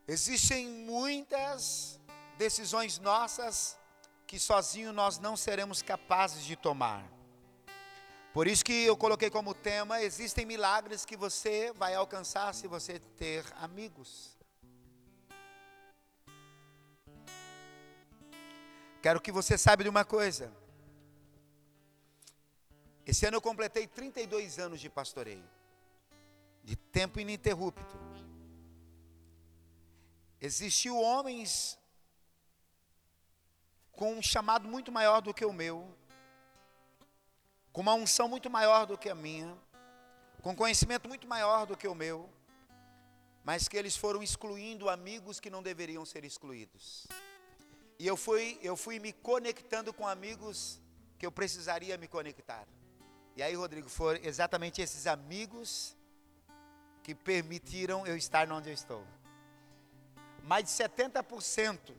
Existem muitas decisões nossas que sozinho nós não seremos capazes de tomar. Por isso que eu coloquei como tema: existem milagres que você vai alcançar se você ter amigos. Quero que você saiba de uma coisa. Esse ano eu completei 32 anos de pastoreio, de tempo ininterrupto. Existiu homens com um chamado muito maior do que o meu, com uma unção muito maior do que a minha, com conhecimento muito maior do que o meu, mas que eles foram excluindo amigos que não deveriam ser excluídos. E eu fui, eu fui me conectando com amigos que eu precisaria me conectar. E aí, Rodrigo, foram exatamente esses amigos que permitiram eu estar onde eu estou. Mais de 70%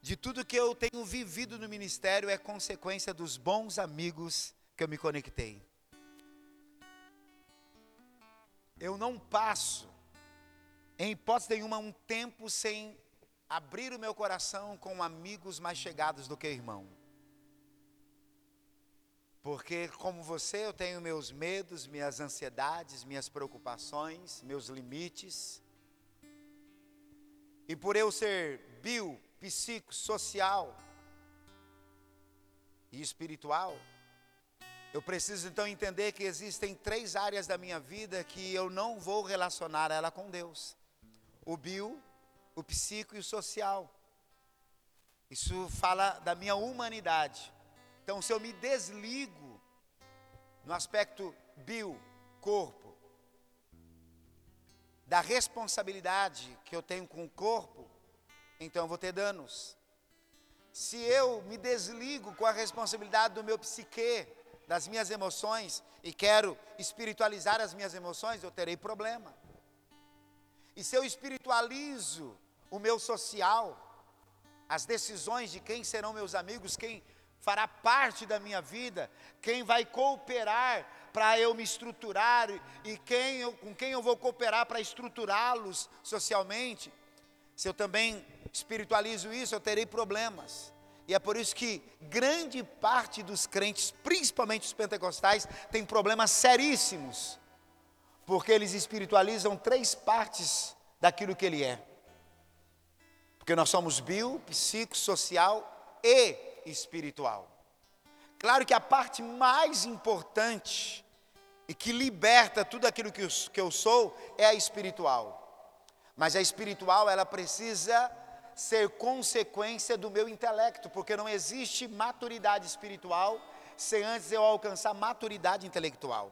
de tudo que eu tenho vivido no ministério é consequência dos bons amigos que eu me conectei. Eu não passo, em hipótese nenhuma, um tempo sem abrir o meu coração com amigos mais chegados do que irmão. Porque, como você, eu tenho meus medos, minhas ansiedades, minhas preocupações, meus limites. E por eu ser bio, psico, social e espiritual, eu preciso então entender que existem três áreas da minha vida que eu não vou relacionar ela com Deus: o bio, o psico e o social. Isso fala da minha humanidade. Então, se eu me desligo no aspecto bio, corpo, da responsabilidade que eu tenho com o corpo, então eu vou ter danos. Se eu me desligo com a responsabilidade do meu psique, das minhas emoções, e quero espiritualizar as minhas emoções, eu terei problema. E se eu espiritualizo o meu social, as decisões de quem serão meus amigos, quem fará parte da minha vida, quem vai cooperar para eu me estruturar e quem eu, com quem eu vou cooperar para estruturá-los socialmente. Se eu também espiritualizo isso, eu terei problemas. E é por isso que grande parte dos crentes, principalmente os pentecostais, tem problemas seríssimos, porque eles espiritualizam três partes daquilo que ele é. Porque nós somos bio, psico, social e espiritual. Claro que a parte mais importante e que liberta tudo aquilo que eu, sou é a espiritual. Mas a espiritual, ela precisa ser consequência do meu intelecto, porque não existe maturidade espiritual sem antes eu alcançar maturidade intelectual.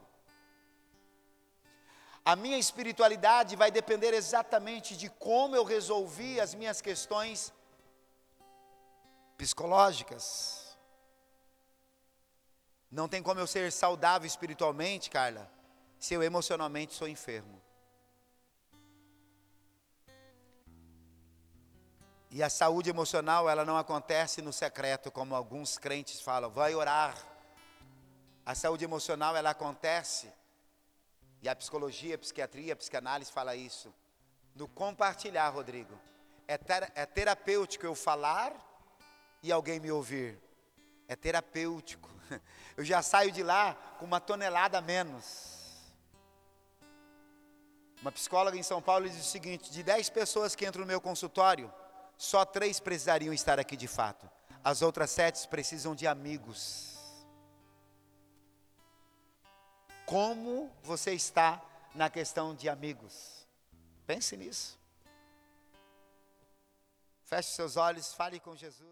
A minha espiritualidade vai depender exatamente de como eu resolvi as minhas questões psicológicas. Não tem como eu ser saudável espiritualmente, Carla, se eu emocionalmente sou enfermo. E a saúde emocional, ela não acontece no secreto, como alguns crentes falam, vai orar. A saúde emocional, ela acontece, e a psicologia, a psiquiatria, a psicanálise fala isso, no compartilhar, Rodrigo. É, ter, é terapêutico eu falar e alguém me ouvir. É terapêutico. Eu já saio de lá com uma tonelada a menos. Uma psicóloga em São Paulo diz o seguinte: de 10 pessoas que entram no meu consultório, só três precisariam estar aqui de fato. As outras sete precisam de amigos. Como você está na questão de amigos? Pense nisso. Feche seus olhos, fale com Jesus.